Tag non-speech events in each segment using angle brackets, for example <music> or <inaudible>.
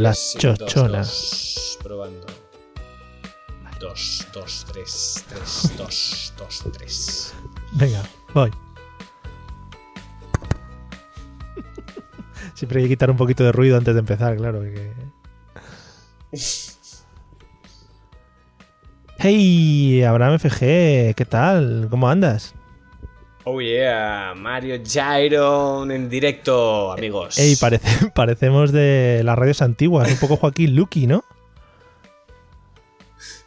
las chochonas. dos. Probando. Dos, dos, tres, tres, dos, dos, tres. Venga, voy. Siempre hay que quitar un poquito de ruido antes de empezar, claro. que- <laughs> Hey, Abraham FG, ¿qué tal? ¿Cómo andas? Oh yeah, Mario Gyron en directo, amigos. Parece- <laughs> parecemos de las radios antiguas, un poco Joaquín Luqui, ¿no?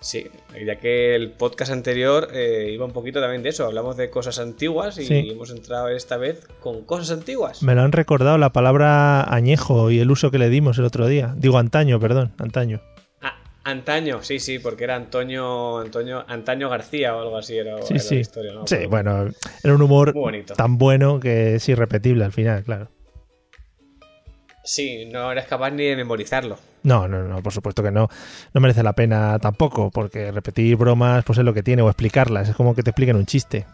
Sí, ya que el podcast anterior eh, iba un poquito también de eso, hablamos de cosas antiguas y Sí. hemos entrado esta vez con cosas antiguas. Me lo han recordado la palabra añejo y el uso que le dimos el otro día. Digo antaño, perdón, antaño. Antaño, sí, sí, porque era Antonio, Antonio, Antaño García o algo así era, Sí, era sí. la historia, ¿no? Sí, Pero- bueno, era un humor tan bueno que es irrepetible al final, claro. Sí, no eres capaz ni de memorizarlo. No, no, no, por supuesto que no. No merece la pena tampoco, porque repetir bromas pues es lo que tiene, o explicarlas. Es como que te expliquen un chiste.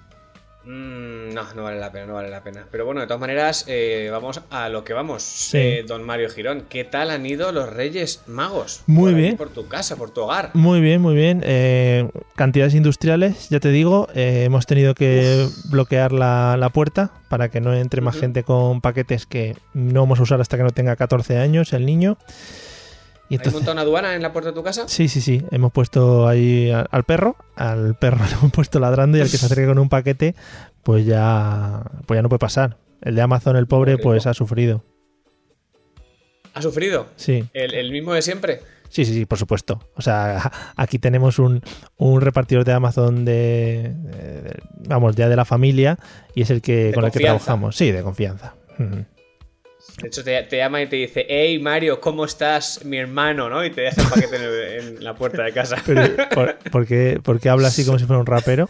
Mm, no, no vale la pena, no vale la pena. Pero bueno, de todas maneras, eh, vamos a lo que vamos. Sí. Eh, don Mario Girón, ¿qué tal han ido los Reyes Magos? Muy Por bien. Por tu casa, por tu hogar. Muy bien, muy bien. Eh, cantidades industriales, ya te digo. eh, hemos tenido que bloquear la, la puerta para que no entre más gente con paquetes que no vamos a usar hasta que no tenga 14 años el niño. Y ¿Has montado una aduana en la puerta de tu casa? Sí, sí, sí. Hemos puesto ahí al perro, al perro <laughs> le hemos puesto ladrando y al que se acerque con un paquete, pues ya, pues ya no puede pasar. El de Amazon, el pobre, pues ha sufrido. ¿Ha sufrido? Sí, ¿El, el mismo de siempre? sí, sí, sí, por supuesto. O sea, <laughs> aquí tenemos un, un repartidor de Amazon de, de- vamos, ya de la familia y es el que De con el que trabajamos. Sí, de confianza. De hecho, te, te llama y te dice, hey Mario, ¿cómo estás, mi hermano? ¿no? Y te deja el paquete en, la puerta de casa. Pero, ¿por, por qué, por qué habla así como si fuera un rapero?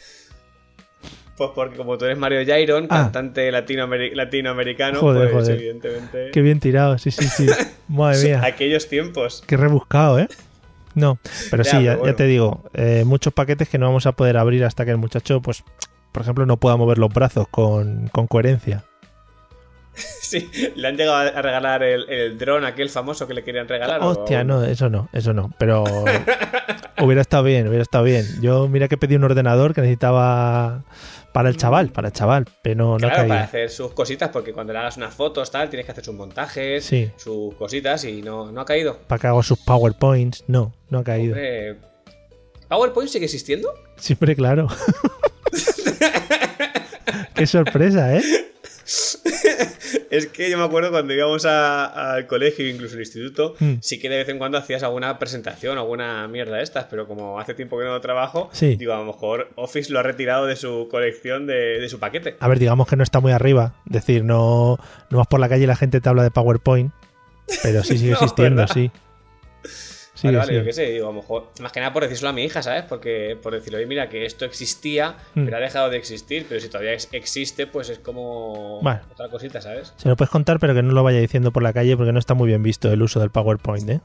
Pues porque como tú eres Mario Jairon, Ah. cantante latinoameri- latinoamericano, Joder, pues joder. evidentemente... Qué bien tirado, sí, sí, sí. <laughs> Madre mía. Aquellos tiempos. Qué rebuscado, ¿eh? No, pero Ya, sí, ya, pero ya bueno. te digo, eh, muchos paquetes que no vamos a poder abrir hasta que el muchacho, pues, por ejemplo, no pueda mover los brazos con, con coherencia. <laughs> Sí, le han llegado a regalar el, el dron aquel famoso que le querían regalar. o- Hostia, no, eso no, eso no. Pero <laughs> hubiera estado bien, hubiera estado bien. Yo, mira que pedí un ordenador que necesitaba para el chaval, para el chaval, pero no, no Claro, caía. para hacer sus cositas, porque cuando le hagas unas fotos, tal, tienes que hacer sus montajes, Sí. sus cositas, y no, no ha caído. Para que haga sus PowerPoints, no, no ha caído. Hombre, ¿PowerPoint sigue existiendo? Siempre claro. <laughs> Qué sorpresa, ¿eh? <laughs> Es que yo me acuerdo cuando íbamos al colegio, incluso al instituto, Mm. sí que de vez en cuando hacías alguna presentación, alguna mierda de estas, pero como hace tiempo que no trabajo, Sí. digo, a lo mejor Office lo ha retirado de su colección de, de su paquete. A ver, digamos que no está muy arriba. Es decir, no, no vas por la calle y la gente te habla de PowerPoint. Pero sí sigue <laughs> No, existiendo, ¿verdad? sí. Sí, vale, vale, sí. yo qué sé, digo, a lo mejor, más que nada por decírselo a mi hija, ¿sabes? Porque por decirle, oye, mira, que esto existía, Mm. pero ha dejado de existir, pero si todavía ex- existe, pues es como Vale. otra cosita, ¿sabes? Se lo puedes contar, pero que no lo vaya diciendo por la calle porque no está muy bien visto el uso del PowerPoint, ¿eh?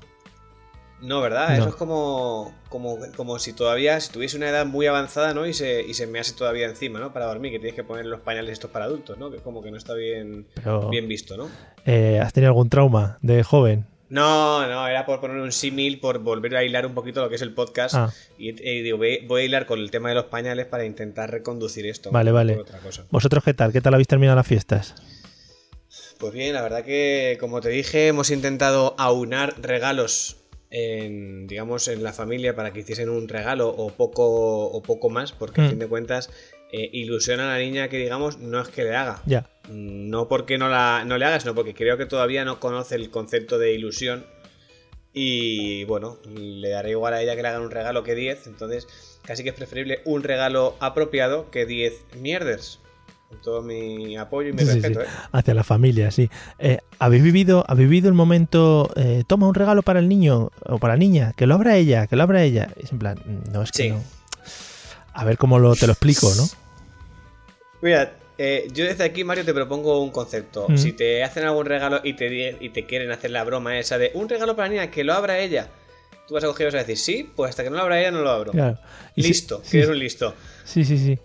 No, ¿verdad? No. Eso es como, como, como si todavía, si tuviese una edad muy avanzada, ¿no? Y se, y se me hace todavía encima, ¿no? Para dormir, que tienes que poner los pañales estos para adultos, ¿no? Que como que no está bien, Pero, bien visto, ¿no? eh, ¿has tenido algún trauma de joven? No, no, era por poner un símil, por volver a hilar un poquito lo que es el podcast. Ah. Y, y digo, voy, voy a hilar con el tema de los pañales para intentar reconducir esto. Vale, vale. otra cosa. ¿Vosotros qué tal? ¿Qué tal habéis terminado las fiestas? Pues bien, la verdad que, como te dije, hemos intentado aunar regalos en, digamos, en la familia para que hiciesen un regalo o poco, o poco más, porque a Mm. fin de cuentas eh, ilusiona a la niña que, digamos, no es que le haga. Ya. No porque no, la, no le haga, sino porque creo que todavía no conoce el concepto de ilusión. Y bueno, le dará igual a ella que le hagan un regalo que 10. Entonces, casi que es preferible un regalo apropiado que 10 mierders. Con todo mi apoyo y mi Sí, respeto, sí. ¿eh? Hacia la familia, sí. Eh, ¿habéis, vivido, ¿Habéis vivido el momento, eh, toma un regalo para el niño o para la niña, que lo abra ella, que lo abra ella? Es en plan, no, es que Sí. no. A ver cómo lo, te lo explico, ¿no? Mira, eh, yo desde aquí, Mario, te propongo un concepto. Mm. Si te hacen algún regalo y te, y te quieren hacer la broma esa de un regalo para la niña, que lo abra ella, tú vas a coger y vas a decir, sí, pues hasta que no lo abra ella no lo abro. Claro. Y si- Listo, sí, que eres un listo. Sí, sí, sí.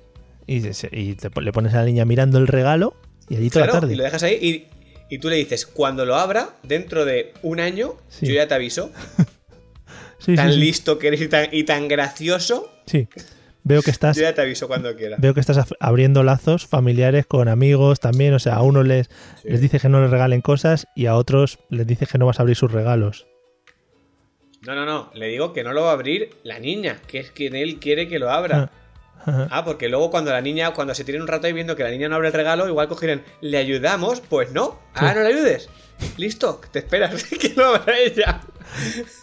Y, te- le pones a la niña mirando el regalo y allí toda Claro, la tarde. y lo dejas ahí y, y tú le dices, cuando lo abra, dentro de un año, Sí. yo ya te aviso. <laughs> Sí, tan sí, sí. listo que eres y tan, y tan gracioso, Sí. Veo que estás yo ya te aviso cuando quiera. veo que estás abriendo lazos familiares con amigos también, o sea, a unos les, Sí. les dices que no les regalen cosas y a otros les dices que no vas a abrir sus regalos. No, no, no. Le digo que no lo va a abrir la niña, que es quien él quiere que lo abra. Ajá. Ah, porque luego cuando la niña, cuando se tiren un rato ahí viendo que la niña no abre el regalo, igual cogerán, ¿le ayudamos? Pues no. Ah, no le ayudes. Listo, te esperas <laughs> que lo abra ella.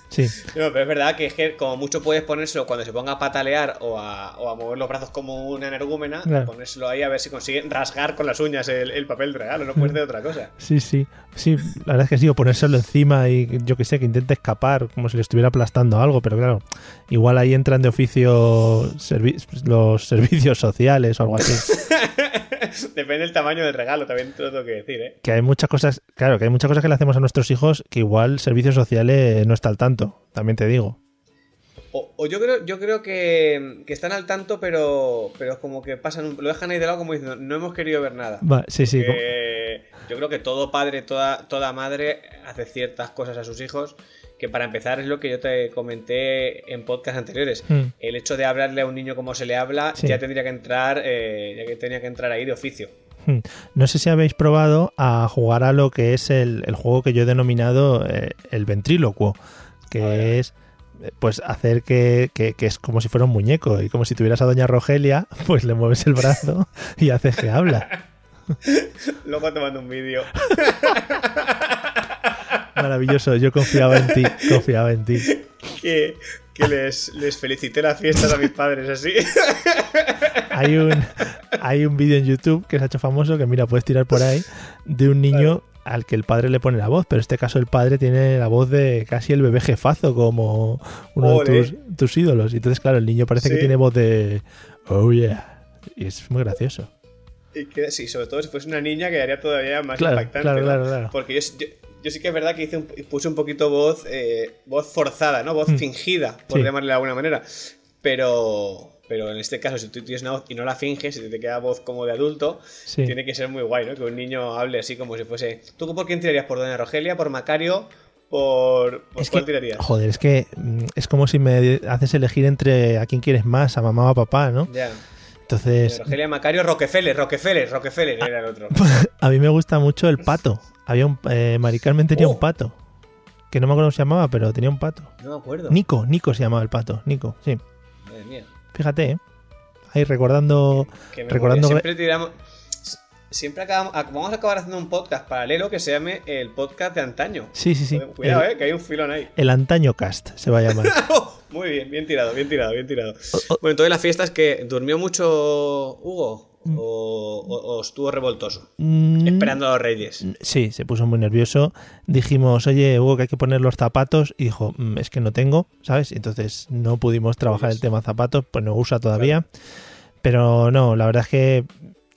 Sí, No, pero es verdad que, es que como mucho puedes ponérselo cuando se ponga a patalear o a, o a mover los brazos como una energúmena, Claro. ponérselo ahí a ver si consigue rasgar con las uñas el, el papel de regalo, no puedes hacer otra cosa. sí, sí. Sí, la verdad es que sí, o ponérselo encima y yo que sé, que intente escapar, como si le estuviera aplastando algo, pero claro, igual ahí entran de oficio servi- los servicios sociales o algo así. <laughs> <laughs> Depende del tamaño del regalo, también te lo tengo que decir, ¿eh? que hay muchas cosas, claro, que hay muchas cosas que le hacemos a nuestros hijos que igual servicios sociales no está al tanto, también te digo. O, o yo creo, yo creo que, que están al tanto, pero, pero como que pasan, un- lo dejan ahí de lado como diciendo, no hemos querido ver nada. Va, sí, sí. como- yo creo que todo padre, toda, toda madre hace ciertas cosas a sus hijos que para empezar es lo que yo te comenté en podcast anteriores. Mm. El hecho de hablarle a un niño como se le habla Sí. ya tendría que entrar, eh, ya que tenía que entrar ahí de oficio. Hmm. No sé si habéis probado a jugar a lo que es el, el juego que yo he denominado eh, el ventrílocuo, que es eh, pues hacer que, que- que es como si fuera un muñeco y como si tuvieras a doña Rogelia, pues le mueves el brazo y haces que habla. <laughs> Luego te mando un vídeo. <laughs> Maravilloso, yo confiaba en ti, confiaba en ti. que, que les, les felicité las fiestas a mis padres así. Hay un, hay un vídeo en YouTube que se ha hecho famoso, que mira, puedes tirar por ahí, de un niño al que el padre le pone la voz, pero en este caso el padre tiene la voz de casi el bebé jefazo, como uno Ole. de tus, tus ídolos. Y entonces, claro, el niño parece que tiene voz de Oh yeah. Y es muy gracioso. Y que sí, sobre todo si fuese una niña quedaría todavía más Claro, impactante. claro, ¿no? claro, claro. Porque yo, yo, yo sí que es verdad que hice un- puse un poquito voz, eh, voz forzada, ¿no? Voz Mm. fingida, por Sí. llamarle de alguna manera. Pero, pero en este caso, si tú tienes una voz y no la finges, y te queda voz como de adulto, Sí. tiene que ser muy guay, ¿no? Que un niño hable así como si fuese. ¿Tú por quién tirarías? ¿Por Doña Rogelia? ¿Por Macario? ¿Por, por Es cuál que, tirarías? joder, es que mm, es como si me haces elegir entre a quién quieres más, a mamá o a papá, ¿no? Ya. Entonces, Rogelia, Macario, Rockefeller, Rockefeller, Rockefeller era el otro. <laughs> a mí me gusta mucho el pato. Había un, eh, Mari Carmen tenía Oh. un pato. Que no me acuerdo cómo se llamaba, pero tenía un pato. No me acuerdo. Nico, Nico se llamaba el pato, Nico, sí. Madre mía. Fíjate, ¿eh? Ahí recordando... Que me Recordando- Siempre tiramos. Siempre acabamos. ac- Vamos a acabar haciendo un podcast paralelo que se llame el podcast de antaño. Sí, sí, sí. Cuidado, el, eh, que hay un filón ahí. el antaño cast se va a llamar. <laughs> Oh, Muy bien, bien tirado, bien tirado, bien tirado. Bueno, entonces la fiesta es que durmió mucho Hugo o, o- o estuvo revoltoso, Mm, esperando a los reyes. Sí, se puso muy nervioso. Dijimos, oye, Hugo, que hay que poner los zapatos. Y dijo, "Mm, es que no tengo, ¿sabes? Entonces no pudimos trabajar el tema zapatos, pues no usa todavía. Pero no, la verdad es que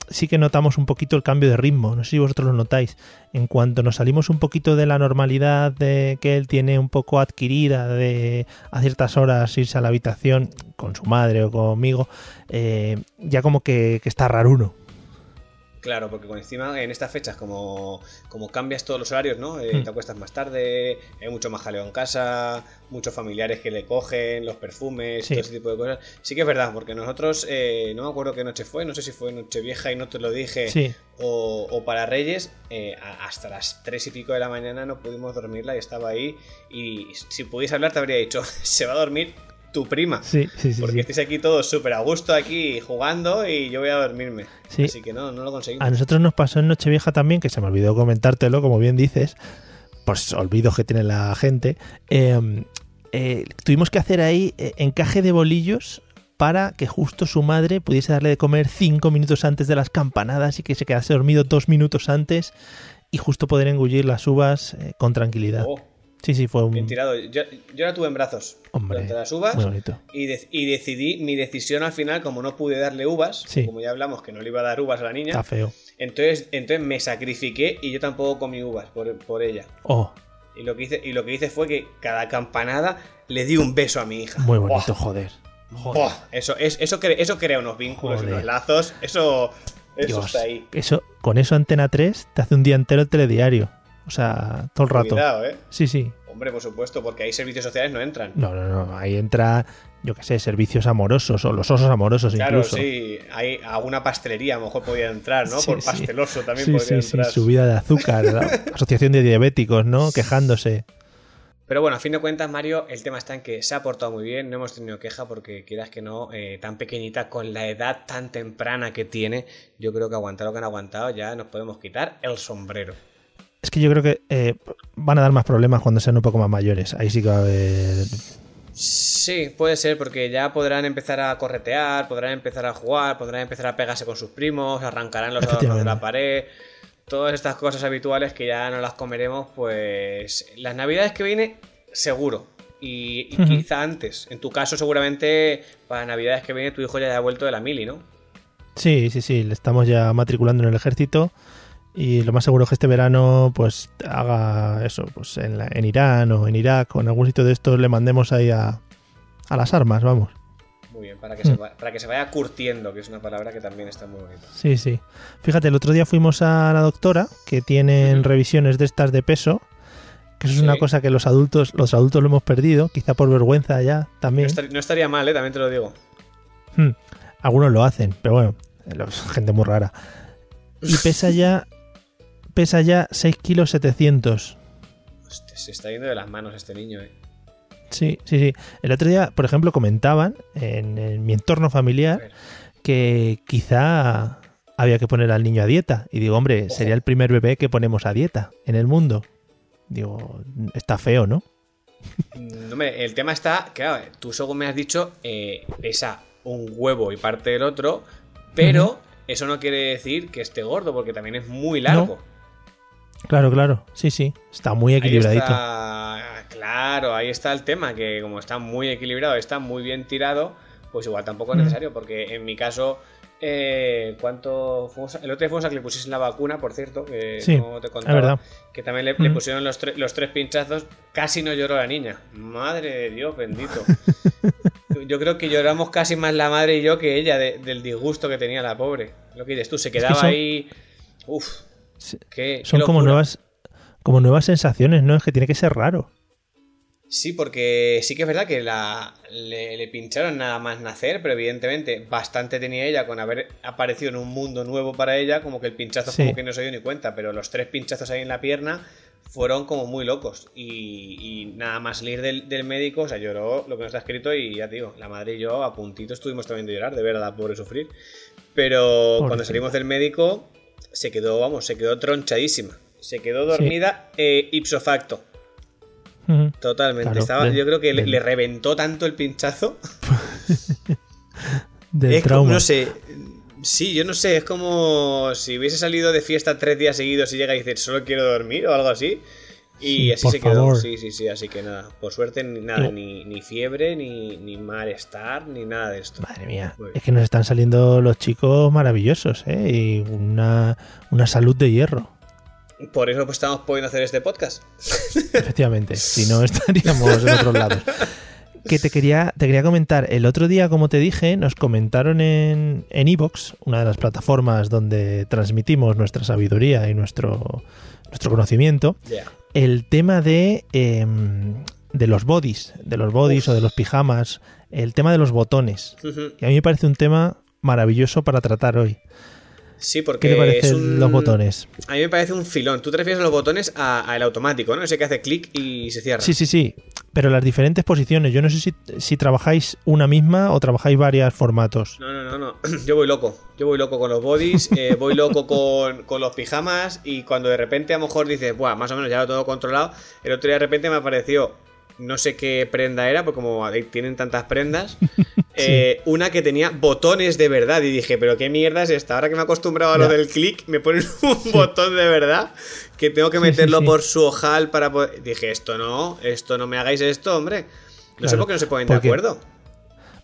sí que notamos un poquito el cambio de ritmo. No sé si vosotros lo notáis. En cuanto nos salimos un poquito de la normalidad de que él tiene un poco adquirida de a ciertas horas irse a la habitación con su madre o conmigo, eh, ya como que, que está raro uno. Claro, porque encima en estas fechas, como, como cambias todos los horarios, ¿no? Eh, Hmm. Te acuestas más tarde, hay mucho más jaleo en casa, muchos familiares que le cogen, los perfumes, Sí. todo ese tipo de cosas. Sí que es verdad, porque nosotros, eh, no me acuerdo qué noche fue, no sé si fue Nochevieja y no te lo dije, Sí, o, o para Reyes, eh, hasta las tres y pico de la mañana no pudimos dormirla y estaba ahí. Y si pudiese hablar, te habría dicho: <laughs> se va a dormir tu prima. sí, sí, sí. Porque sí. estáis aquí todos súper a gusto aquí jugando y yo voy a dormirme. Sí. Así que no, no lo conseguimos. A nosotros nos pasó en Nochevieja también, que se me olvidó comentártelo, como bien dices, pues olvidos que tiene la gente. eh, eh, tuvimos que hacer ahí eh, encaje de bolillos para que justo su madre pudiese darle de comer cinco minutos antes de las campanadas y que se quedase dormido dos minutos antes y justo poder engullir las uvas eh, con tranquilidad. Oh, Sí, sí, fue un... bien tirado. Yo, yo la tuve en brazos Hombre, durante las uvas Muy bonito. y, de- y decidí mi decisión al final, como no pude darle uvas, Sí. como ya hablamos que no le iba a dar uvas a la niña, Está feo. entonces, entonces me sacrifiqué y yo tampoco comí uvas por, por ella. Oh, Y lo, que hice, y lo que hice fue que cada campanada le di un beso a mi hija. muy bonito, joder. Joder. eso, es, eso, cre- eso crea unos vínculos Joder. unos lazos. Eso, Eso está ahí. Eso, con eso Antena 3 te hace un día entero el telediario. O sea, todo el rato. Cuidado, ¿eh? Sí, sí. Hombre, por supuesto, porque ahí servicios sociales no entran. No, no, no. Ahí entra, yo qué sé, servicios amorosos o los osos amorosos Claro, incluso. sí. Hay alguna pastelería a lo mejor podría entrar, ¿no? Sí, Por sí. pasteloso también Sí, podría sí, sí, entrar. subida de azúcar, la <laughs> asociación de diabéticos, ¿no? Quejándose. Pero bueno, a fin de cuentas, Mario, el tema está en que se ha portado muy bien, no hemos tenido queja porque quieras que no, eh, tan pequeñita, con la edad tan temprana que tiene, yo creo que aguantar lo que han aguantado ya nos podemos quitar el sombrero. Es que yo creo que eh, van a dar más problemas cuando sean un poco más mayores. Ahí sí que va a haber. Sí, puede ser, porque ya podrán empezar a corretear, podrán empezar a jugar, podrán empezar a pegarse con sus primos, arrancarán los adornos de la pared. Todas estas cosas habituales que ya no las comeremos, pues las navidades que viene, seguro. Y, quizá antes. En tu caso, seguramente para navidades que viene tu hijo ya haya vuelto de la mili, ¿no? Sí, sí, sí. Le estamos ya matriculando en el ejército. Y lo más seguro es que este verano, pues, haga eso, pues en, la- en Irán o en Irak o en algún sitio de estos le mandemos ahí a, a las armas, vamos. Muy bien, para que, se, va- para que se vaya curtiendo, que es una palabra que también está muy bonita. Sí, sí. Fíjate, el otro día fuimos a la doctora, que tienen revisiones de estas de peso, que eso es una cosa que los adultos, los adultos lo hemos perdido, quizá por vergüenza ya No, también. estar- no estaría mal, ¿eh? También te lo digo. Hmm. Algunos lo hacen, pero bueno, los- gente muy rara. Y pesa ya, pesa ya 6 kilos 700. Hostia, se está yendo de las manos este niño, ¿eh? Sí, sí, sí. El otro día, por ejemplo, comentaban en, en mi entorno familiar que quizá había que poner al niño a dieta. Y digo, hombre, Ojo. sería el primer bebé que ponemos a dieta en el mundo. Digo, está feo, ¿no? No, hombre, el tema está, claro, tú según me has dicho, eh, pesa un huevo y parte del otro, pero eso no quiere decir que esté gordo, porque también es muy largo. Claro, claro. Sí, sí. Está muy Ahí equilibradito. está, claro, ahí está el tema, que como está muy equilibrado, está muy bien tirado, pues igual tampoco es necesario, porque en mi caso, eh, ¿cuánto fuimos a- El otro día fuimos a que le pusiesen la vacuna, por cierto, que Sí, no te contaba, verdad. que también le, le pusieron los, tre- los tres pinchazos, casi no lloró la niña. Madre de Dios, bendito. <laughs> Yo creo que lloramos casi más la madre y yo que ella de- del disgusto que tenía la pobre. Lo que dices tú, se quedaba ahí... Uf, Qué Son como nuevas, como nuevas sensaciones, ¿no? Es que tiene que ser raro. Sí, porque sí que es verdad que la, le, le pincharon nada más nacer, pero evidentemente bastante tenía ella con haber aparecido en un mundo nuevo para ella, como que el pinchazo Sí. como que no se dio ni cuenta, pero los tres pinchazos ahí en la pierna fueron como muy locos y, y nada más salir del, del médico, o sea, lloró lo que nos está escrito y ya te digo, la madre y yo a puntito estuvimos también de llorar, de ver a la pobre sufrir, pero cuando salimos del médico se quedó, vamos, se quedó tronchadísima, se quedó dormida eh, ipso facto. Totalmente. Claro, Estaba, yo creo que le, reventó tanto el pinchazo. <laughs> Del es como, trauma. no sé. Sí, yo no sé. Es como si hubiese salido de fiesta tres días seguidos y llega y dice solo quiero dormir o algo así. Y Sí, así por se quedó. favor. Sí, sí, sí. Así que nada. Por suerte, ni nada. No. Ni, ni fiebre, ni, ni malestar, ni nada de esto. Madre mía, es que nos están saliendo los chicos maravillosos, ¿eh? Y una, una salud de hierro. Por eso pues, estamos pudiendo hacer este podcast. Efectivamente, <laughs> si no estaríamos en otros lados. Que te quería, te quería comentar, el otro día, como te dije, nos comentaron en en Evox, una de las plataformas donde transmitimos nuestra sabiduría y nuestro, nuestro conocimiento, Ya. el tema de, em, de los bodies, de los bodies o de los pijamas, el tema de los botones. Y a mí me parece un tema maravilloso para tratar hoy. Sí, porque ¿Qué te es parecen un- los botones? A mí me parece un filón. Tú te refieres a los botones a- al automático, ¿no? Ese que hace clic y se cierra. Sí, sí, sí. Pero las diferentes posiciones. Yo no sé si, si trabajáis una misma o trabajáis varios formatos. No, no, no, no. <clears throat> Yo voy loco. Yo voy loco con los bodies, eh, voy loco con, con los pijamas y cuando de repente a lo mejor dices, Buah, más o menos ya lo tengo controlado, el otro día de repente me apareció, no sé qué prenda era, porque como tienen tantas prendas, <laughs> eh, una que tenía botones de verdad y dije, pero qué mierda es esta, ahora que me he acostumbrado a lo Ya. del clic, me ponen <laughs> un botón de verdad que tengo que sí, meterlo sí. por su ojal para poder... Dije, esto no, esto no me hagáis esto, hombre. No sé por qué no se ponen de acuerdo.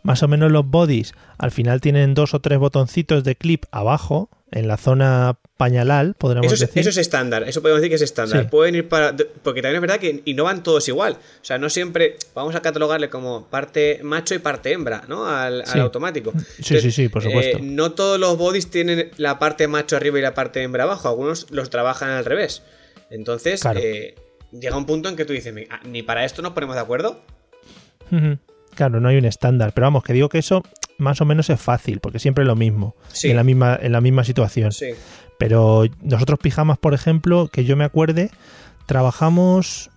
Más o menos los bodies al final tienen dos o tres botoncitos de clip abajo en la zona pañalal, podríamos Eso es, decir. eso es estándar, eso podemos decir que es estándar. Sí. Pueden ir para. Porque también es verdad que y no van todos igual. O sea, no siempre. Vamos a catalogarle como parte macho y parte hembra, ¿no? Al, al automático. Sí, sí, sí, por supuesto. eh, no todos los bodies tienen la parte macho arriba y la parte hembra abajo. Algunos los trabajan al revés. Entonces, Claro. eh, llega un punto en que tú dices, "Ah, ni para esto nos ponemos de acuerdo. Claro, no hay un estándar, pero vamos, que digo que eso más o menos es fácil, porque siempre es lo mismo, Sí. en la misma en la misma situación. Sí. Pero nosotros pijamas, por ejemplo, que yo me acuerde, trabajamos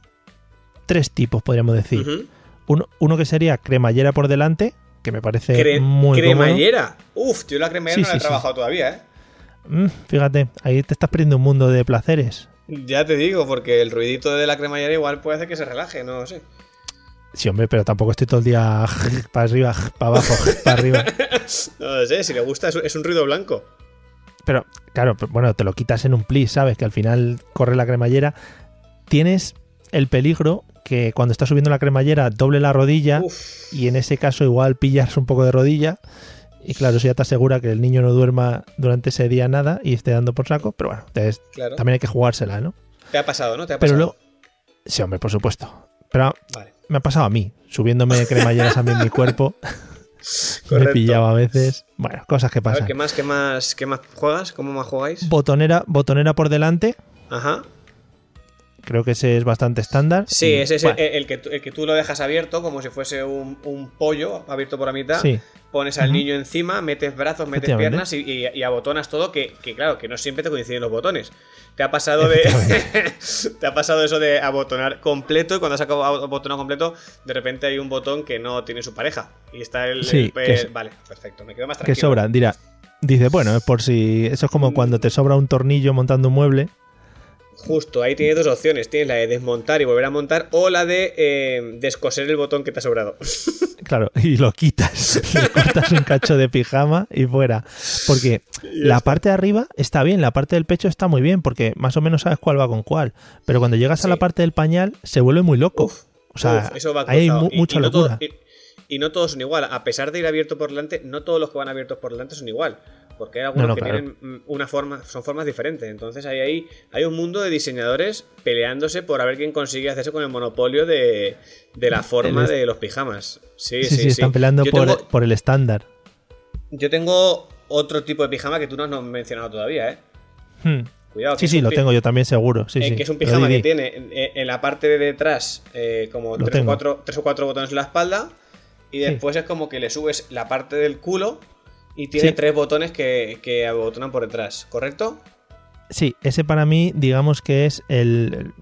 tres tipos, podríamos decir. Uno, uno que sería cremallera por delante, que me parece Cre- muy cómodo. cremallera. Uf, yo la cremallera Sí, no la he trabajado todavía, ¿eh? Mm, fíjate, ahí te estás perdiendo un mundo de placeres. Ya te digo, porque el ruidito de la cremallera igual puede hacer que se relaje, no sé. Sí, hombre, pero tampoco estoy todo el día <laughs> para arriba, para abajo, <laughs> para arriba. <laughs> No lo sé, si le gusta es, un ruido blanco. Pero, claro, pero, bueno, te lo quitas en un plis, ¿sabes? Que al final corre la cremallera. Tienes el peligro que cuando estás subiendo la cremallera doble la rodilla Uf, y en ese caso igual pillas un poco de rodilla. Y claro, eso ya te asegura que el niño no duerma durante ese día nada y esté dando por saco. Pero bueno, entonces claro. también hay que jugársela, ¿no? Te ha pasado, ¿no? Te ha Pero pasado. luego... Sí, hombre, por supuesto. Pero Vale. Me ha pasado a mí, subiéndome <laughs> cremalleras a mí en mi cuerpo. <laughs> me pillado a veces. Bueno, cosas que A ver, pasan. ¿qué más, qué más, qué más juegas? ¿Cómo más jugáis? Botonera, botonera por delante. Ajá. Creo que ese es bastante estándar. Sí, ese es bueno, el, el que, el que tú lo dejas abierto, como si fuese un, un pollo abierto por la mitad. Sí, Pones al niño encima, metes brazos, metes piernas y, y- y abotonas todo, que, que claro, que no siempre te coinciden los botones. Te ha pasado de. <laughs> te ha pasado eso de abotonar completo y cuando has acabado abotonado completo, de repente hay un botón que no tiene su pareja. Y está el. Sí, el- que vale, perfecto. Me quedo más que tranquilo. sobra. Dirá, dice, bueno, es por si. Eso es como cuando te sobra un tornillo montando un mueble. Justo, ahí tienes dos opciones. Tienes la de desmontar y volver a montar o la de eh, descoser el botón que te ha sobrado. <laughs> Claro, y lo quitas. <laughs> Le cortas un cacho de pijama y fuera. Porque la parte de arriba está bien, la parte del pecho está muy bien, porque más o menos sabes cuál va con cuál. Pero cuando llegas a la parte del pañal, se vuelve muy loco. Uf, o sea, uf, eso va ahí hay mu- Y- mucha y no todo- locura. y, y no todos son igual. A pesar de ir abierto por delante, no todos los que van abiertos por delante son igual. Porque hay algunos No, no, que claro. tienen mm, una forma, son formas diferentes. Entonces hay ahí hay un mundo de diseñadores peleándose por a ver quién consigue hacerse con el monopolio de, de la forma El- de los pijamas. Sí, sí, sí, sí, sí. están peleando por, tengo- por el estándar. Yo tengo otro tipo de pijama que tú no has mencionado todavía, ¿eh? Hmm. Cuidado. Sí, sí, lo tengo yo también seguro. Sí, eh, sí. que es un pijama que tiene en, en la parte de detrás eh, como tres o, cuatro, tres o cuatro botones en la espalda y Sí. después es como que le subes la parte del culo y tiene Sí. tres botones que, que abotonan por detrás, ¿correcto? Sí, ese para mí, digamos que es el,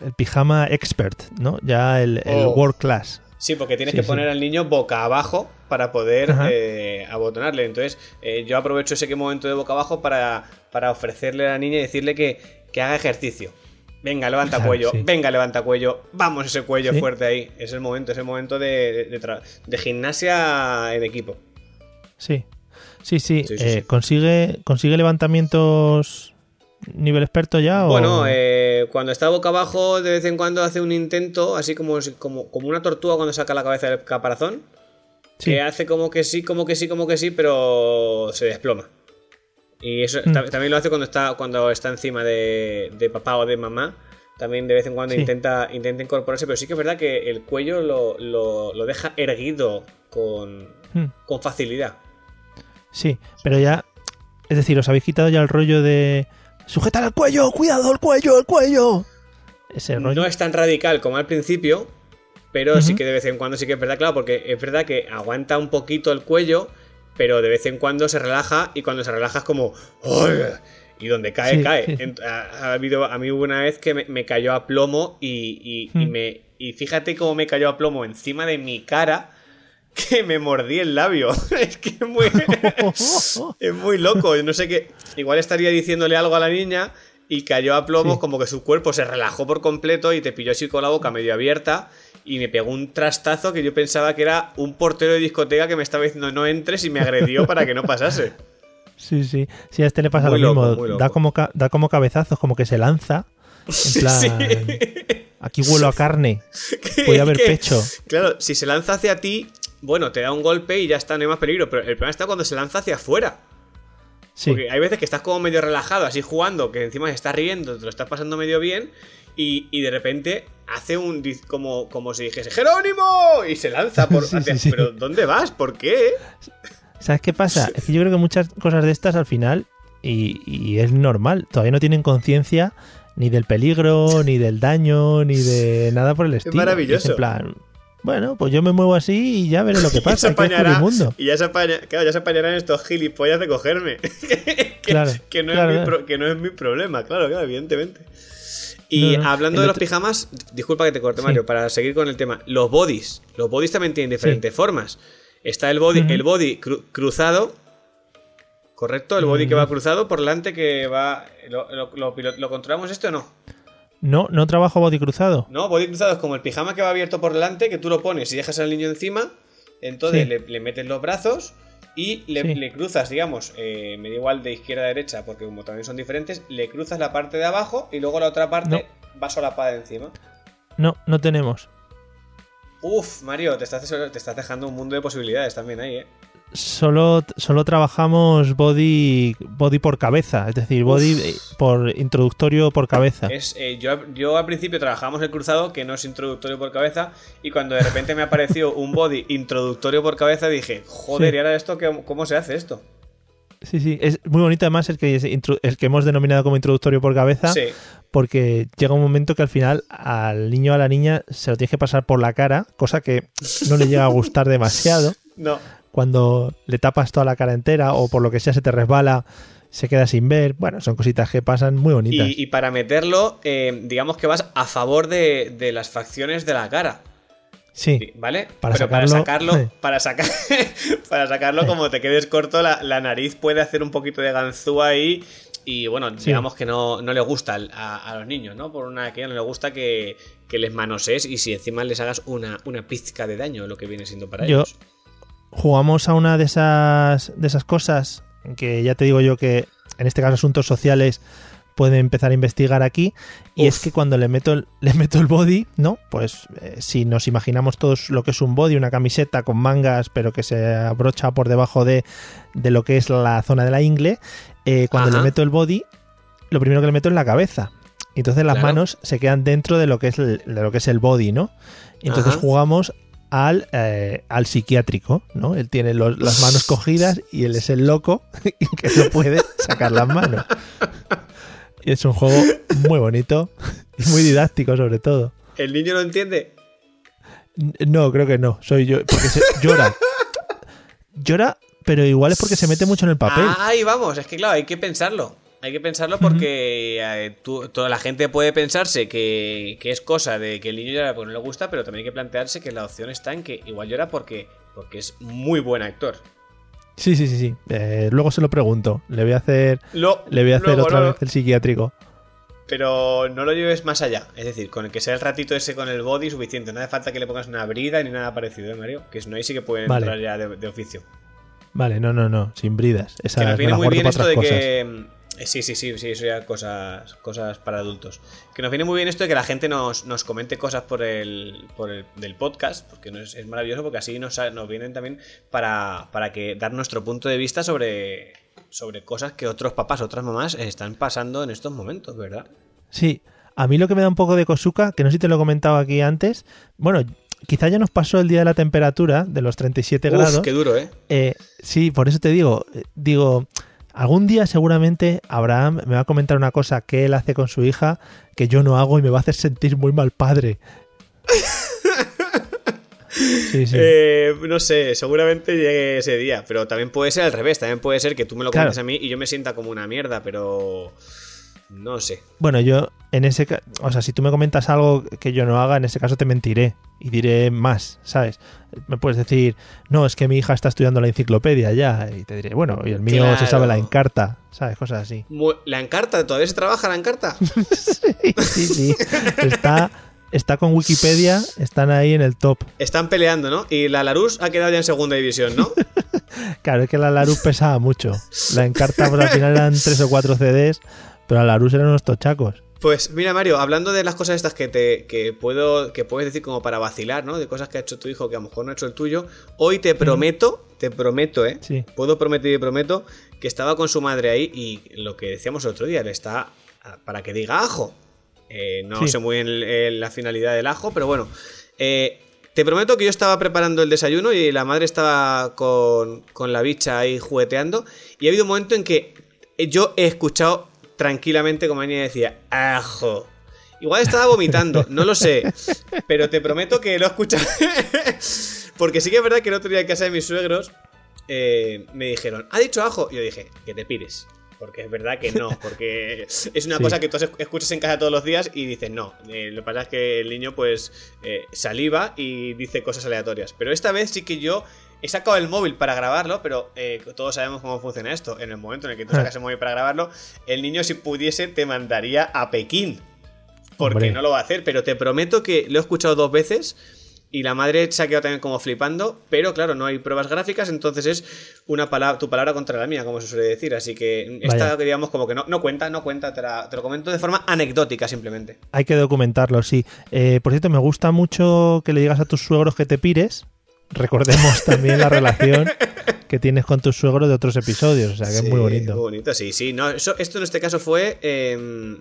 el, el pijama expert, ¿no? Ya el, el Oh. world class. Sí, porque tienes Sí, que sí. poner al niño boca abajo para poder eh, abotonarle. Entonces, eh, yo aprovecho ese momento de boca abajo para, para ofrecerle a la niña y decirle que, que haga ejercicio. Venga, levanta cuello, sí. venga, levanta cuello, vamos ese cuello fuerte ahí. Es el momento, es el momento de, de- de de gimnasia en equipo. Sí, sí, sí. Sí, sí, eh, sí. ¿Consigue, ¿Consigue levantamientos nivel experto ya? o- Bueno, eh, cuando está boca abajo, de vez en cuando hace un intento, así como, como, como una tortuga cuando saca la cabeza del caparazón, que hace como que sí, como que sí, como que sí, pero se desploma. Y eso Mm. ta- también lo hace cuando está, cuando está encima de, de papá o de mamá. También de vez en cuando intenta, intenta incorporarse, pero sí que es verdad que el cuello lo, lo- lo deja erguido con, Hmm, con facilidad. Sí, pero ya. Es decir, os habéis quitado ya el rollo de. ¡Sujetar el cuello! ¡Cuidado, el cuello, el cuello! Ese rollo. No es tan radical como al principio, pero sí que de vez en cuando sí que es verdad, claro, porque es verdad que aguanta un poquito el cuello, pero de vez en cuando se relaja y cuando se relaja es como ¡ay! y donde cae, Sí, cae. sí. Ha, ha habido, a mí hubo una vez que me, me cayó a plomo y, y- y Mm. me, y fíjate cómo me cayó a plomo encima de mi cara que me mordí el labio. <laughs> es que es muy, <laughs> es muy loco. Yo no sé qué. Igual estaría diciéndole algo a la niña y cayó a plomo, Sí. como que su cuerpo se relajó por completo y te pilló así con la boca medio abierta. Y me pegó un trastazo que yo pensaba que era un portero de discoteca que me estaba diciendo no entres y me agredió para que no pasase. Sí, sí. Sí, a este le pasa Muy lo loco, mismo. Da, como da como cabezazos, como que se lanza. En <laughs> plan. Sí. Aquí huelo a carne. Puede haber pecho. Claro, si se lanza hacia ti, bueno, te da un golpe y ya está, no hay más peligro. Pero el problema está cuando se lanza hacia afuera. Sí. Porque hay veces que estás como medio relajado, así jugando, que encima estás riendo, te lo estás pasando medio bien, y, y de repente hace un. como, como si dijese ¡Jerónimo! Y se lanza por. <laughs> Sí, hacia- sí. Pero ¿dónde vas? ¿Por qué? ¿Sabes qué pasa? Es que yo creo que muchas cosas de estas al final, y, y es normal, todavía no tienen conciencia ni del peligro, ni del daño, ni de nada por el estilo. maravilloso. Es en plan, bueno, pues yo me muevo así y ya veré lo que <laughs> Y pasa. apañará. mundo. Y ya se, apaña- claro, ya se apañarán estos gilipollas de cogerme. <laughs> que, Claro, que no claro, es mi claro. pro- que no es mi problema, claro, claro, evidentemente. Y No, no, hablando de los pijamas, disculpa que te corte, Sí. Mario, para seguir con el tema. Los bodies. Los bodies también tienen diferentes formas. Está el body, el body cru- cruzado. ¿Correcto? El body que va cruzado por delante que va. ¿Lo, lo, lo pilo- lo controlamos esto o no? No, no trabajo body cruzado. No, body cruzado es como el pijama que va abierto por delante, que tú lo pones y dejas al niño encima, entonces Sí. le, le metes los brazos y le, Sí. le cruzas, digamos, eh, me da igual de izquierda a derecha, porque como también son diferentes, le cruzas la parte de abajo y luego la otra parte va solapada encima. No, no tenemos. Uf, Mario, te estás, te estás dejando un mundo de posibilidades también ahí, ¿eh? Solo, solo trabajamos body, body por cabeza, es decir, body por introductorio por cabeza. Es, eh, yo, yo al principio trabajábamos el cruzado, que no es introductorio por cabeza, y cuando de repente me apareció un body introductorio por cabeza, dije, joder, Sí. ¿y ahora esto qué- cómo se hace esto? Sí, sí, es muy bonito además el que, es intro- el que hemos denominado como introductorio por cabeza, Sí. porque llega un momento que al final al niño o a la niña se lo tienes que pasar por la cara, cosa que no le llega a gustar <laughs> demasiado. No. Cuando le tapas toda la cara entera o por lo que sea se te resbala, se queda sin ver. Bueno, son cositas que pasan muy bonitas. Y, y para meterlo, eh, digamos que vas a favor de, de las facciones de la cara. sí, ¿Vale? Para Pero para sacarlo- sacarlo, para sacar, <laughs> para sacarlo, como te quedes corto, la, la nariz puede hacer un poquito de ganzúa ahí. Y bueno, Sí. digamos que no, no le gusta a, a los niños, ¿no? Por una que no le gusta que, que les manosees y si encima les hagas una, una pizca de daño, lo que viene siendo para Yo- ellos. Jugamos a una de esas, de esas cosas que ya te digo yo que en este caso asuntos sociales puede empezar a investigar aquí y Uf. es que cuando le meto el, <laughs> le meto el body, ¿no? Pues eh, si nos imaginamos todos lo que es un body, una camiseta con mangas pero que se abrocha por debajo de, de lo que es la zona de la ingle, eh, cuando Ajá. le meto el body, lo primero que le meto es la cabeza. Y Entonces las Claro. manos se quedan dentro de lo que es el, de lo que es el body, ¿no? Entonces Ajá. jugamos al, eh, al psiquiátrico, ¿no? Él tiene los- las manos cogidas y él es el loco <laughs> que no puede sacar las manos. Y es un juego muy bonito y muy didáctico sobre todo. ¿El niño lo entiende? No, creo que no, soy yo, porque se, <laughs> llora. Llora, pero igual es porque se mete mucho en el papel. Ah, ahí vamos, es que claro, hay que pensarlo. Hay que pensarlo porque eh, tú- toda la gente puede pensarse que, que es cosa de que el niño llora porque no le gusta, pero también hay que plantearse que la opción está en que igual llora porque, porque es muy buen actor. Sí, sí, sí, sí. Eh, luego se lo pregunto. Le voy a hacer, Lo- le voy a hacer luego, otra no, vez el psiquiátrico. Pero no lo lleves más allá. Es decir, con el que sea el ratito ese con el body suficiente. No hace falta que le pongas una brida ni nada parecido, ¿eh, Mario? Que no, ahí sí que pueden Vale. entrar ya de, de oficio. Vale, no, no, no, sin bridas. Esa que nos viene muy bien esto de cosas. que. Eh, Sí, sí, sí, sí, eso ya cosas, cosas para adultos. Que nos viene muy bien esto de que la gente nos, nos comente cosas por el, por el del podcast, porque es, es maravilloso, porque así nos, nos vienen también para, para que dar nuestro punto de vista sobre, sobre cosas que otros papás, otras mamás están pasando en estos momentos, ¿verdad? Sí, a mí lo que me da un poco de cosuca, que no sé si te lo he comentado aquí antes, bueno, quizá ya nos pasó el día de la temperatura, de los 37 Uf, grados. qué duro, ¿eh? Eh, sí, por eso te digo, digo, algún día seguramente Abraham me va a comentar una cosa que él hace con su hija que yo no hago y me va a hacer sentir muy mal padre. <laughs> Sí, sí. Eh, no sé, seguramente llegue ese día, pero también puede ser al revés, también puede ser que tú me lo Claro. comentes a mí y yo me sienta como una mierda, pero no sé. Bueno, yo en ese caso, o sea, si tú me comentas algo que yo no haga, en ese caso te mentiré y diré más, ¿sabes? Me puedes decir, no, es que mi hija está estudiando la enciclopedia ya, y te diré, bueno, y el mío se sabe la encarta, ¿sabes? Cosas así. ¿La encarta? ¿Todavía se trabaja la encarta? <laughs> sí, sí, sí. Está, está con Wikipedia, están ahí en el top. Están peleando, ¿no? Y la Larus ha quedado ya en segunda división, ¿no? <laughs> Claro, es que la Larus pesaba mucho. La encarta, pues al final eran tres o cuatro CDs, pero la Larus eran unos tochacos. Pues mira, Mario, hablando de las cosas estas que te que puedo que puedes decir como para vacilar, ¿no? De cosas que ha hecho tu hijo que a lo mejor no ha hecho el tuyo. Hoy te prometo, te prometo, ¿eh? Sí. Puedo prometer y prometo que estaba con su madre ahí y lo que decíamos el otro día, le está para que diga ajo. Eh, no Sí. sé muy bien el- el- la finalidad del ajo, pero bueno. Eh, te prometo que yo estaba preparando el desayuno y la madre estaba con, con la bicha ahí jugueteando. Y ha habido un momento en que yo he escuchado tranquilamente como la niña decía, ajo. Igual estaba vomitando, no lo sé. Pero te prometo que lo escuchado. <laughs> Porque sí que es verdad que el otro día en casa de mis suegros eh, me dijeron, ¿ha dicho ajo? Y yo dije, que te pires. Porque es verdad que no, porque es una Sí. cosa que tú escuchas en casa todos los días y dices no. Eh, lo que pasa es que el niño pues eh, saliva y dice cosas aleatorias. Pero esta vez sí que yo he sacado el móvil para grabarlo, pero eh, todos sabemos cómo funciona esto. En el momento en el que tú sacas el móvil para grabarlo, el niño si pudiese te mandaría a Pekín. Porque Hombre. no lo va a hacer, pero te prometo que lo he escuchado dos veces y la madre se ha quedado también como flipando, pero claro, no hay pruebas gráficas, entonces es una palabra, tu palabra contra la mía, como se suele decir. Así que esta, Vaya. digamos, como que no, no cuenta, no cuenta, te, la- te lo comento de forma anecdótica simplemente. Hay que documentarlo, sí. Eh, por cierto, me gusta mucho que le digas a tus suegros que te pires. Recordemos también la relación <laughs> que tienes con tus suegros de otros episodios. O sea, que Sí, es muy bonito. Muy bonito, sí, sí. No, eso, esto en este caso fue. eh,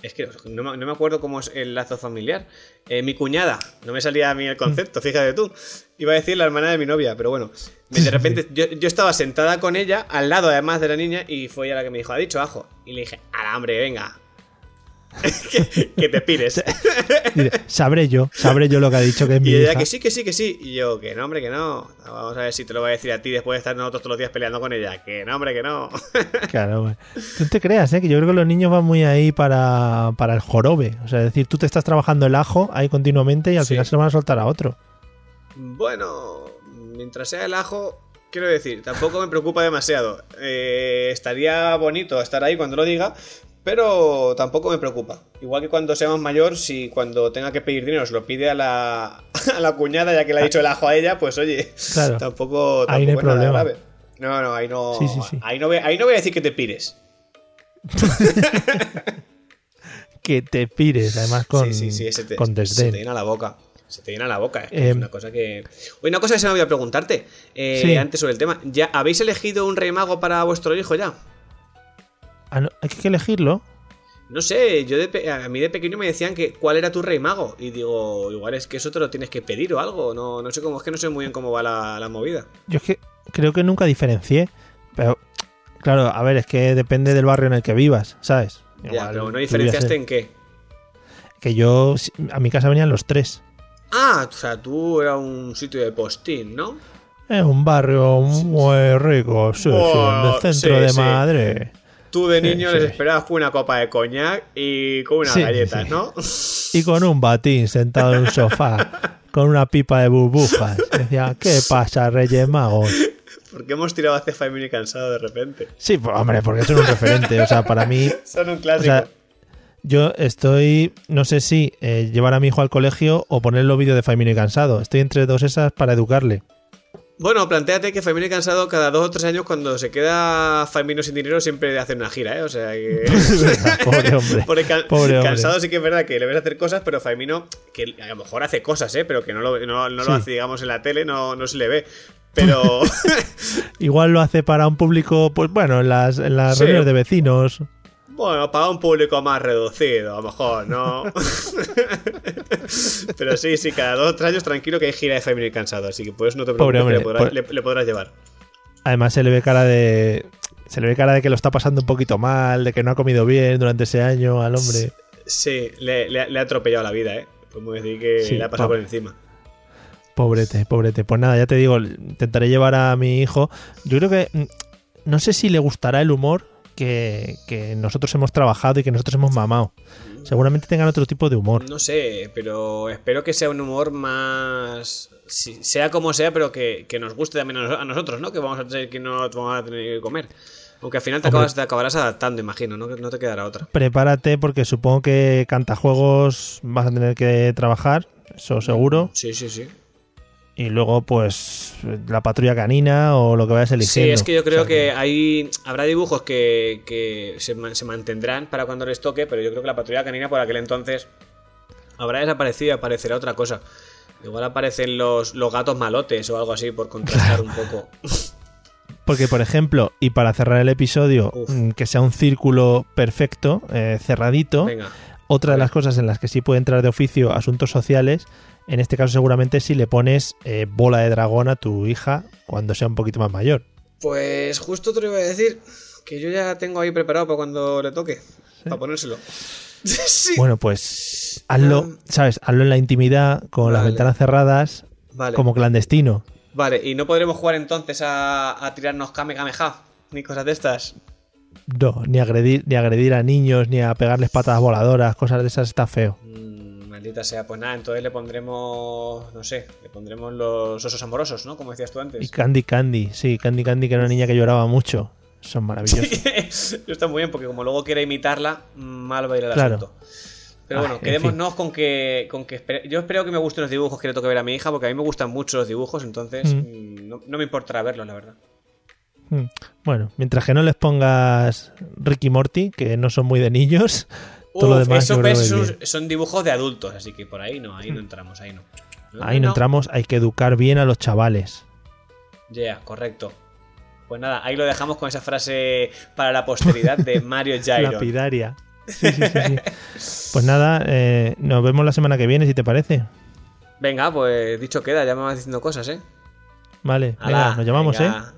es que no, me- no me acuerdo cómo es el lazo familiar. Eh, mi cuñada, no me salía a mí el concepto, fíjate tú. Iba a decir la hermana de mi novia, pero bueno. De repente yo, yo estaba sentada con ella, al lado además de la niña, y fue ella la que me dijo, ha dicho ajo. Y le dije, a hombre, venga. Que, <laughs> que te pires. <laughs> Sabré yo, sabré yo lo que ha dicho que es mi Y ella hija. que sí, que sí, que sí. Y yo, que no, hombre, que no. Vamos a ver si te lo voy a decir a ti después de estar nosotros todos los días peleando con ella. Que no, hombre, que no. <laughs> Claro, güey. Tú te creas, ¿eh? que yo creo que los niños van muy ahí para, para el jorobe. O sea, es decir, tú te estás trabajando el ajo ahí continuamente y al Sí. final se lo van a soltar a otro. Bueno, mientras sea el ajo, quiero decir, tampoco me preocupa demasiado. Eh, estaría bonito estar ahí cuando lo diga, pero tampoco me preocupa. Igual que cuando sea más mayor, si cuando tenga que pedir dinero se lo pide a la, <laughs> a la cuñada, ya que le ha dicho el ajo a ella, pues oye, Claro. tampoco, Ahí no hay tampoco problema. grave. No, no, ahí no, Sí, sí, sí. Ahí, no voy, ahí no voy a decir que te pires. <laughs> Que te pires, además con, sí, sí, sí, te, con se te desdén. llena la boca. Se te llena la boca. Es, que Eh, es una cosa que. Oye, una cosa que se me olvidó preguntarte eh, antes sobre el tema. ¿Ya habéis elegido un rey mago para vuestro hijo ya? Ah, hay que elegirlo. No sé, yo de a mí de pequeño me decían que cuál era tu rey mago. Y digo, igual es que eso te lo tienes que pedir o algo. No, no sé cómo, es que no sé muy bien cómo va la, la movida. Yo es que creo que nunca diferencié. Pero, claro, a ver, es que depende del barrio en el que vivas, ¿sabes? ya, Igual pero no diferenciaste en qué. Que yo, a mi casa venían los tres. Ah, o sea, tú era un sitio de postín, ¿no? Es un barrio muy rico, sí, sí, Oh, del centro sí, de sí. Madrid. Tú de Sí, niño sí. les esperabas con una copa de coñac y con unas Sí, galletas, sí. ¿no? Y con un batín sentado en un sofá, <laughs> con una pipa de burbujas. Decía, ¿qué pasa, Reyes Magos? ¿Por qué hemos tirado hacia Family cansado de repente? Sí, pues, hombre, porque son un referente. O sea, para mí, <laughs> Son un o clásico. sea, yo estoy, no sé si eh, llevar a mi hijo al colegio o ponerlo vídeo de Family Cansado. Estoy entre dos esas para educarle. Bueno, planteate que Family Cansado cada dos o tres años cuando se queda Famino sin dinero siempre hace una gira, ¿eh? O sea que... <laughs> Pobre hombre. Porque can- Pobre hombre. cansado sí que es verdad que le ves hacer cosas, pero Famino, que a lo mejor hace cosas, ¿eh? Pero que no lo, no, no Sí. lo hace, digamos, en la tele, no, no se le ve. Pero... <laughs> Igual lo hace para un público, pues bueno, en las, en las Sí. reuniones de vecinos. Bueno, para un público más reducido, a lo mejor, ¿no? <laughs> Pero sí, sí, cada dos o tres años tranquilo que hay gira de Family cansado, así que pues no te preocupes, le, hombre, podrás, le- le podrás llevar. Además se le ve cara de... Se le ve cara de que lo está pasando un poquito mal, de que no ha comido bien durante ese año al hombre. Sí, le, le ha- le ha atropellado la vida, ¿eh? Podemos decir que Sí, le ha pasado pa- por encima. Pobrete, pobrete. Pues nada, ya te digo, intentaré llevar a mi hijo. Yo creo que... mm, No sé si le gustará el humor que, que nosotros hemos trabajado y que nosotros hemos mamado. Seguramente tengan otro tipo de humor. No sé, pero espero que sea un humor más... si- sea como sea, pero que, que nos guste también a nos- a nosotros, ¿no? Que vamos a ser que no vamos a tener que comer. Aunque al final te, acabas, te acabarás adaptando, imagino, ¿no? No te quedará otra. Prepárate porque supongo que cantajuegos vas a tener que trabajar, eso seguro. Sí, sí, sí. Y luego pues la patrulla canina o lo que vayas eligiendo. Sí, es que yo creo que hay habrá dibujos que, que se, se, mantendrán para cuando les toque, pero yo creo que la patrulla canina por aquel entonces habrá desaparecido y aparecerá otra cosa. Igual aparecen los, los gatos malotes o algo así por contrastar un poco. <laughs> Porque, por ejemplo, y para cerrar el episodio, Uf. Mm, que sea un círculo perfecto, eh, cerradito, Venga. Otra de las cosas en las que sí puede entrar de oficio asuntos sociales, en este caso seguramente si le pones eh, bola de dragón a tu hija cuando sea un poquito más mayor. Pues justo te lo iba a decir, que yo ya tengo ahí preparado para cuando le toque, ¿Sí? para ponérselo. <laughs> sí. Bueno, pues hazlo, ¿sabes? Hazlo en la intimidad, con vale. las ventanas cerradas, vale. como clandestino. Vale, y no podremos jugar entonces a, a tirarnos Kame Kameha, ni cosas de estas. No, ni agredir, ni agredir a niños, ni a pegarles patadas voladoras, cosas de esas está feo. Mm, maldita sea, pues nada, entonces le pondremos, no sé, le pondremos los osos amorosos, ¿no? Como decías tú antes. Y Candy Candy, sí, Candy Candy, que era una niña que lloraba mucho. Son maravillosos. <laughs> Sí, está muy bien, porque como luego quiere imitarla, mal va a ir el claro. asunto. Pero bueno, Ah, en quedémonos con que, con que espere- yo espero que me gusten los dibujos que le toque ver a mi hija, porque a mí me gustan mucho los dibujos, entonces mm, no, no me importará verlos, la verdad. Mm. Bueno, mientras que no les pongas Ricky Morty, que no son muy de niños, <laughs> todo lo Uf, demás eso, son, dibujos de adultos, así que por ahí no, ahí no entramos, ahí no. Ahí no entramos, hay que educar bien a los chavales. Ya, correcto. Pues nada, ahí lo dejamos con esa frase para la posteridad de <laughs> Mario Gyro. Lapidaria. Sí, sí, sí, sí. <laughs> Pues nada, eh, nos vemos la semana que viene, si te parece. Venga, pues dicho queda, ya me vas diciendo cosas, ¿eh? Vale, venga, nos llamamos, venga, ¿eh?